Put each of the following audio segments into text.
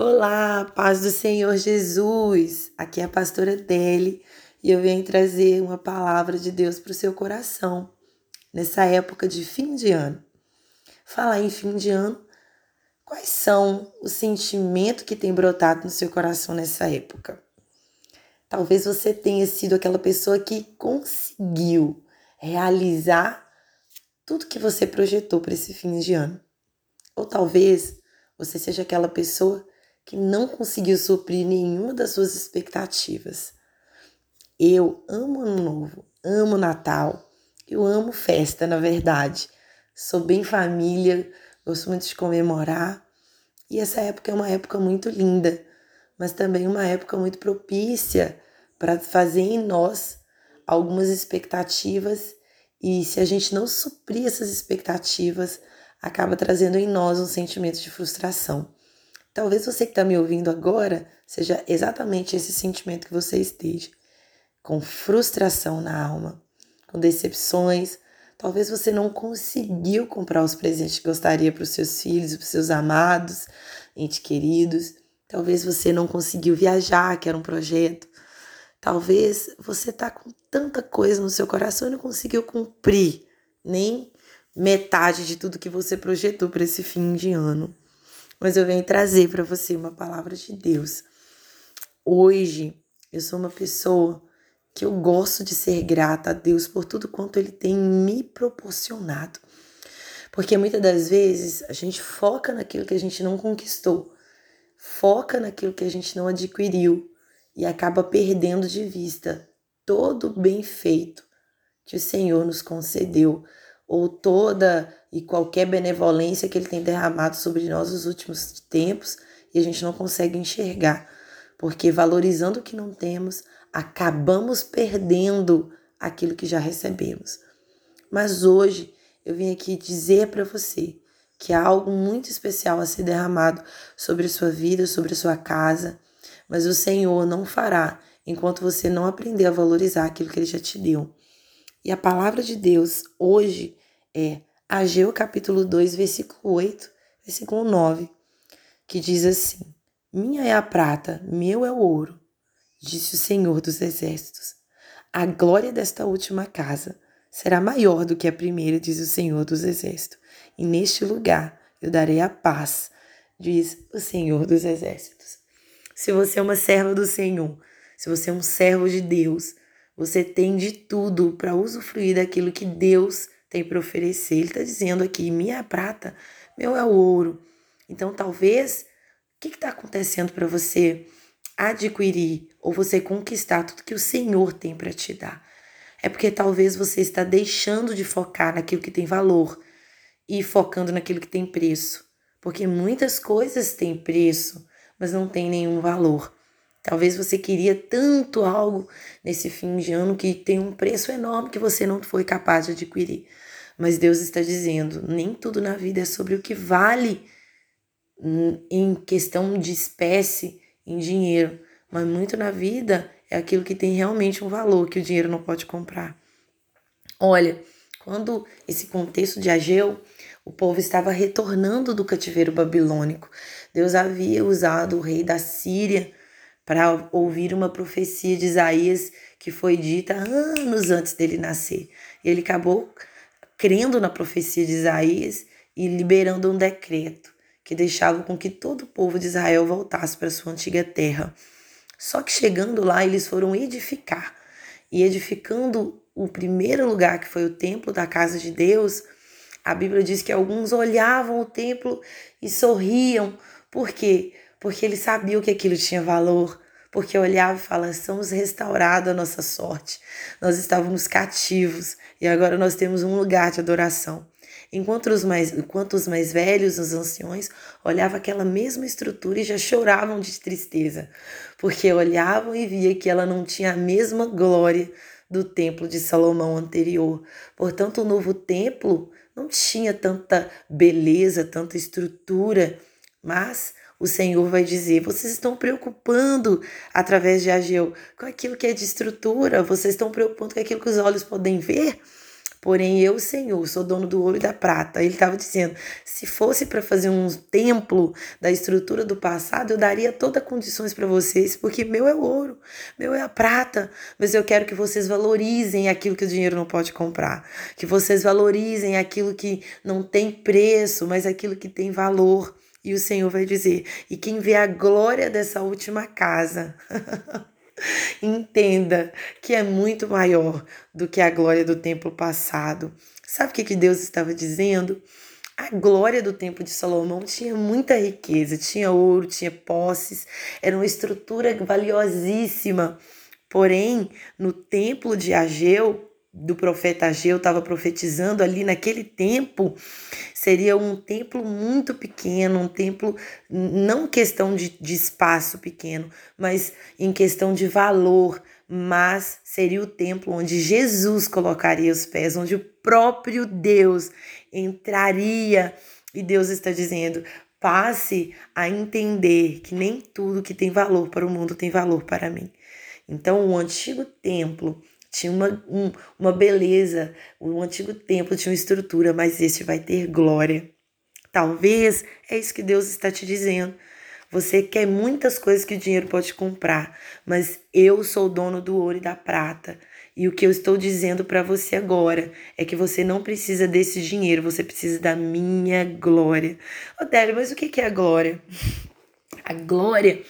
Olá, paz do Senhor Jesus. Aqui é a pastora Deli e eu venho trazer uma palavra de Deus para o seu coração nessa época de fim de ano. Falar em fim de ano, quais são os sentimentos que tem brotado no seu coração nessa época? Talvez você tenha sido aquela pessoa que conseguiu realizar tudo que você projetou para esse fim de ano. Ou talvez você seja aquela pessoa que não conseguiu suprir nenhuma das suas expectativas. Eu amo Ano Novo, amo Natal, eu amo festa, na verdade. Sou bem família, gosto muito de comemorar. E essa época é uma época muito linda, mas também uma época muito propícia para fazer em nós algumas expectativas e se a gente não suprir essas expectativas, acaba trazendo em nós um sentimento de frustração. Talvez você que está me ouvindo agora seja exatamente esse sentimento que você esteja, com frustração na alma, com decepções. Talvez você não conseguiu comprar os presentes que gostaria para os seus filhos, para os seus amados, entes queridos. Talvez você não conseguiu viajar, que era um projeto. Talvez você está com tanta coisa no seu coração e não conseguiu cumprir nem metade de tudo que você projetou para esse fim de ano mas eu venho trazer para você uma palavra de Deus. Hoje eu sou uma pessoa que eu gosto de ser grata a Deus por tudo quanto Ele tem me proporcionado. Porque muitas das vezes a gente foca naquilo que a gente não conquistou, foca naquilo que a gente não adquiriu e acaba perdendo de vista todo o bem feito que o Senhor nos concedeu ou toda e qualquer benevolência que ele tem derramado sobre nós nos últimos tempos e a gente não consegue enxergar, porque valorizando o que não temos, acabamos perdendo aquilo que já recebemos. Mas hoje eu vim aqui dizer para você que há algo muito especial a ser derramado sobre a sua vida, sobre a sua casa, mas o Senhor não fará enquanto você não aprender a valorizar aquilo que ele já te deu. E a palavra de Deus hoje é Ageu capítulo 2, versículo 8, versículo 9, que diz assim: Minha é a prata, meu é o ouro, disse o Senhor dos exércitos. A glória desta última casa será maior do que a primeira, diz o Senhor dos exércitos. E neste lugar eu darei a paz, diz o Senhor dos exércitos. Se você é uma serva do Senhor, se você é um servo de Deus, você tem de tudo para usufruir daquilo que Deus tem para oferecer. Ele está dizendo aqui: minha prata, meu é o ouro. Então, talvez, o que está acontecendo para você adquirir ou você conquistar tudo que o Senhor tem para te dar? É porque talvez você está deixando de focar naquilo que tem valor e focando naquilo que tem preço. Porque muitas coisas têm preço, mas não tem nenhum valor. Talvez você queria tanto algo nesse fim de ano que tem um preço enorme que você não foi capaz de adquirir. Mas Deus está dizendo: nem tudo na vida é sobre o que vale em questão de espécie, em dinheiro, mas muito na vida é aquilo que tem realmente um valor que o dinheiro não pode comprar. Olha, quando esse contexto de Ageu, o povo estava retornando do cativeiro babilônico. Deus havia usado o rei da Síria para ouvir uma profecia de Isaías que foi dita anos antes dele nascer. Ele acabou crendo na profecia de Isaías e liberando um decreto que deixava com que todo o povo de Israel voltasse para sua antiga terra. Só que chegando lá, eles foram edificar. E edificando o primeiro lugar, que foi o templo da casa de Deus, a Bíblia diz que alguns olhavam o templo e sorriam. Por quê? porque ele sabia que aquilo tinha valor, porque olhava e falava: estamos restaurados a nossa sorte, nós estávamos cativos e agora nós temos um lugar de adoração. Enquanto os mais, enquanto os mais velhos, os anciões, olhavam aquela mesma estrutura e já choravam de tristeza, porque olhavam e via que ela não tinha a mesma glória do templo de Salomão anterior. Portanto, o novo templo não tinha tanta beleza, tanta estrutura, mas o Senhor vai dizer: vocês estão preocupando através de Ageu com aquilo que é de estrutura, vocês estão preocupando com aquilo que os olhos podem ver. Porém, eu, Senhor, sou dono do ouro e da prata. Ele estava dizendo: se fosse para fazer um templo da estrutura do passado, eu daria todas as condições para vocês, porque meu é o ouro, meu é a prata. Mas eu quero que vocês valorizem aquilo que o dinheiro não pode comprar, que vocês valorizem aquilo que não tem preço, mas aquilo que tem valor. E o Senhor vai dizer: e quem vê a glória dessa última casa. Entenda que é muito maior do que a glória do templo passado. Sabe o que, que Deus estava dizendo? A glória do templo de Salomão tinha muita riqueza, tinha ouro, tinha posses, era uma estrutura valiosíssima. Porém, no templo de Ageu, do profeta Ageu estava profetizando ali naquele tempo, seria um templo muito pequeno, um templo não questão de, de espaço pequeno, mas em questão de valor, mas seria o templo onde Jesus colocaria os pés, onde o próprio Deus entraria. E Deus está dizendo: passe a entender que nem tudo que tem valor para o mundo tem valor para mim. Então, o antigo templo tinha uma, um, uma beleza, o antigo templo tinha uma estrutura, mas esse vai ter glória. Talvez é isso que Deus está te dizendo. Você quer muitas coisas que o dinheiro pode comprar, mas eu sou dono do ouro e da prata. E o que eu estou dizendo para você agora é que você não precisa desse dinheiro, você precisa da minha glória. Odélio, mas o que é a glória? A glória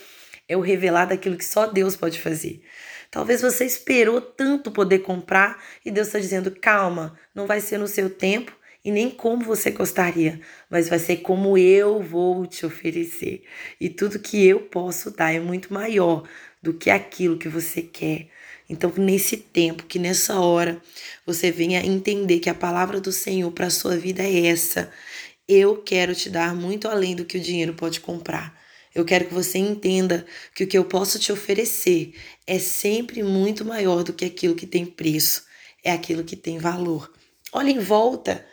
é o revelar daquilo que só Deus pode fazer. Talvez você esperou tanto poder comprar e Deus está dizendo: calma, não vai ser no seu tempo e nem como você gostaria, mas vai ser como eu vou te oferecer. E tudo que eu posso dar é muito maior do que aquilo que você quer. Então, nesse tempo, que nessa hora você venha entender que a palavra do Senhor para a sua vida é essa. Eu quero te dar muito além do que o dinheiro pode comprar. Eu quero que você entenda que o que eu posso te oferecer é sempre muito maior do que aquilo que tem preço, é aquilo que tem valor. Olha em volta,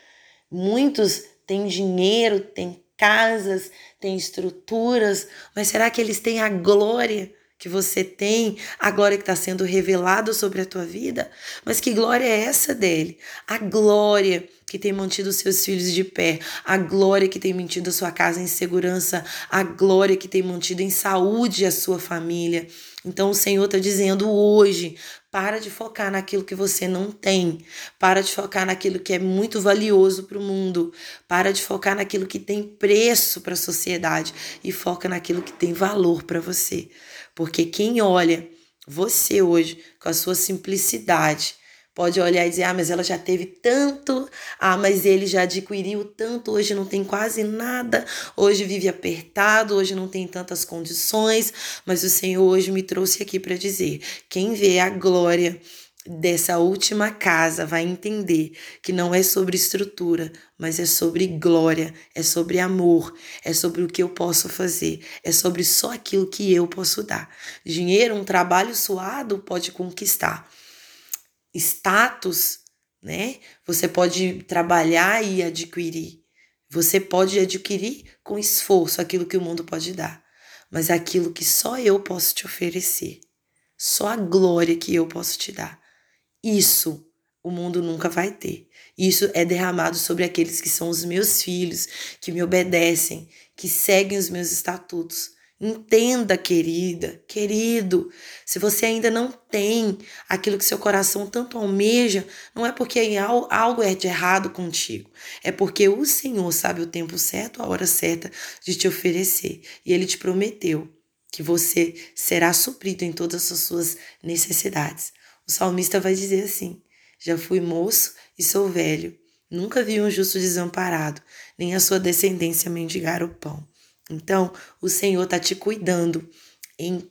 muitos têm dinheiro, têm casas, têm estruturas, mas será que eles têm a glória que você tem, a glória que está sendo revelada sobre a tua vida? Mas que glória é essa dele? A glória que tem mantido seus filhos de pé, a glória que tem mantido a sua casa em segurança, a glória que tem mantido em saúde a sua família. Então o Senhor está dizendo hoje: para de focar naquilo que você não tem, para de focar naquilo que é muito valioso para o mundo, para de focar naquilo que tem preço para a sociedade e foca naquilo que tem valor para você. Porque quem olha você hoje com a sua simplicidade, pode olhar e dizer: ah, mas ela já teve tanto, ah, mas ele já adquiriu tanto, hoje não tem quase nada, hoje vive apertado, hoje não tem tantas condições, mas o Senhor hoje me trouxe aqui para dizer: quem vê a glória dessa última casa vai entender que não é sobre estrutura, mas é sobre glória, é sobre amor, é sobre o que eu posso fazer, é sobre só aquilo que eu posso dar. Dinheiro, um trabalho suado pode conquistar status, né? Você pode trabalhar e adquirir. Você pode adquirir com esforço aquilo que o mundo pode dar, mas aquilo que só eu posso te oferecer, só a glória que eu posso te dar. Isso o mundo nunca vai ter. Isso é derramado sobre aqueles que são os meus filhos, que me obedecem, que seguem os meus estatutos. Entenda, querida, querido, se você ainda não tem aquilo que seu coração tanto almeja, não é porque algo é de errado contigo, é porque o Senhor sabe o tempo certo, a hora certa de te oferecer. E ele te prometeu que você será suprido em todas as suas necessidades. O salmista vai dizer assim: Já fui moço e sou velho, nunca vi um justo desamparado, nem a sua descendência mendigar o pão. Então, o Senhor está te cuidando em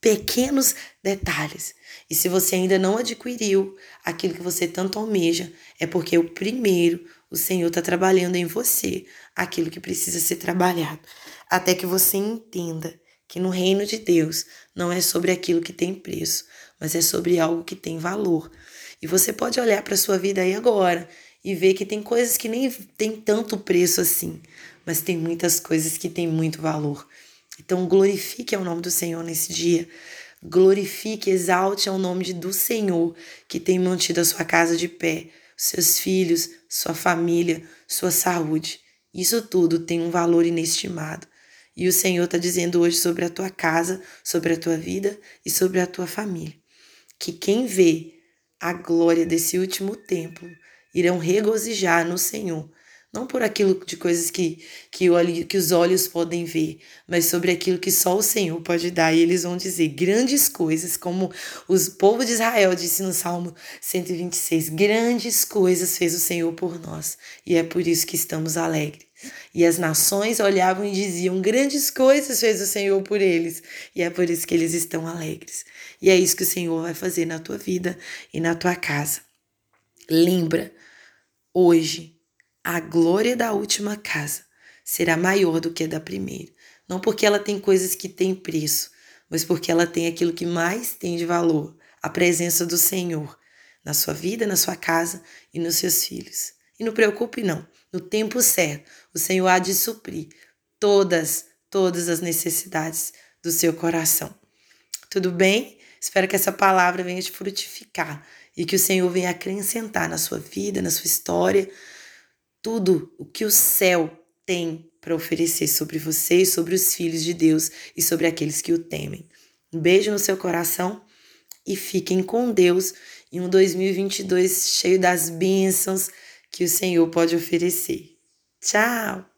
pequenos detalhes. E se você ainda não adquiriu aquilo que você tanto almeja, é porque o primeiro, o Senhor está trabalhando em você aquilo que precisa ser trabalhado. Até que você entenda que no reino de Deus não é sobre aquilo que tem preço, mas é sobre algo que tem valor. E você pode olhar para a sua vida aí agora e ver que tem coisas que nem tem tanto preço assim, mas tem muitas coisas que têm muito valor. Então, glorifique ao nome do Senhor nesse dia. Glorifique, exalte ao nome do Senhor que tem mantido a sua casa de pé, seus filhos, sua família, sua saúde. Isso tudo tem um valor inestimado. E o Senhor está dizendo hoje sobre a tua casa, sobre a tua vida e sobre a tua família. Que quem vê a glória desse último tempo irão regozijar no Senhor não por aquilo de coisas que, que, olho, que os olhos podem ver, mas sobre aquilo que só o Senhor pode dar. E eles vão dizer grandes coisas, como o povo de Israel disse no Salmo 126: grandes coisas fez o Senhor por nós, e é por isso que estamos alegres. E as nações olhavam e diziam: grandes coisas fez o Senhor por eles, e é por isso que eles estão alegres. E é isso que o Senhor vai fazer na tua vida e na tua casa. Lembra, hoje, a glória da última casa será maior do que a da primeira. Não porque ela tem coisas que têm preço, mas porque ela tem aquilo que mais tem de valor, a presença do Senhor na sua vida, na sua casa e nos seus filhos. E não preocupe não, no tempo certo, o Senhor há de suprir todas, todas as necessidades do seu coração. Tudo bem? Espero que essa palavra venha te frutificar e que o Senhor venha acrescentar na sua vida, na sua história, tudo o que o céu tem para oferecer sobre você, sobre os filhos de Deus e sobre aqueles que o temem. Um beijo no seu coração e fiquem com Deus em um 2022 cheio das bênçãos que o Senhor pode oferecer. Tchau!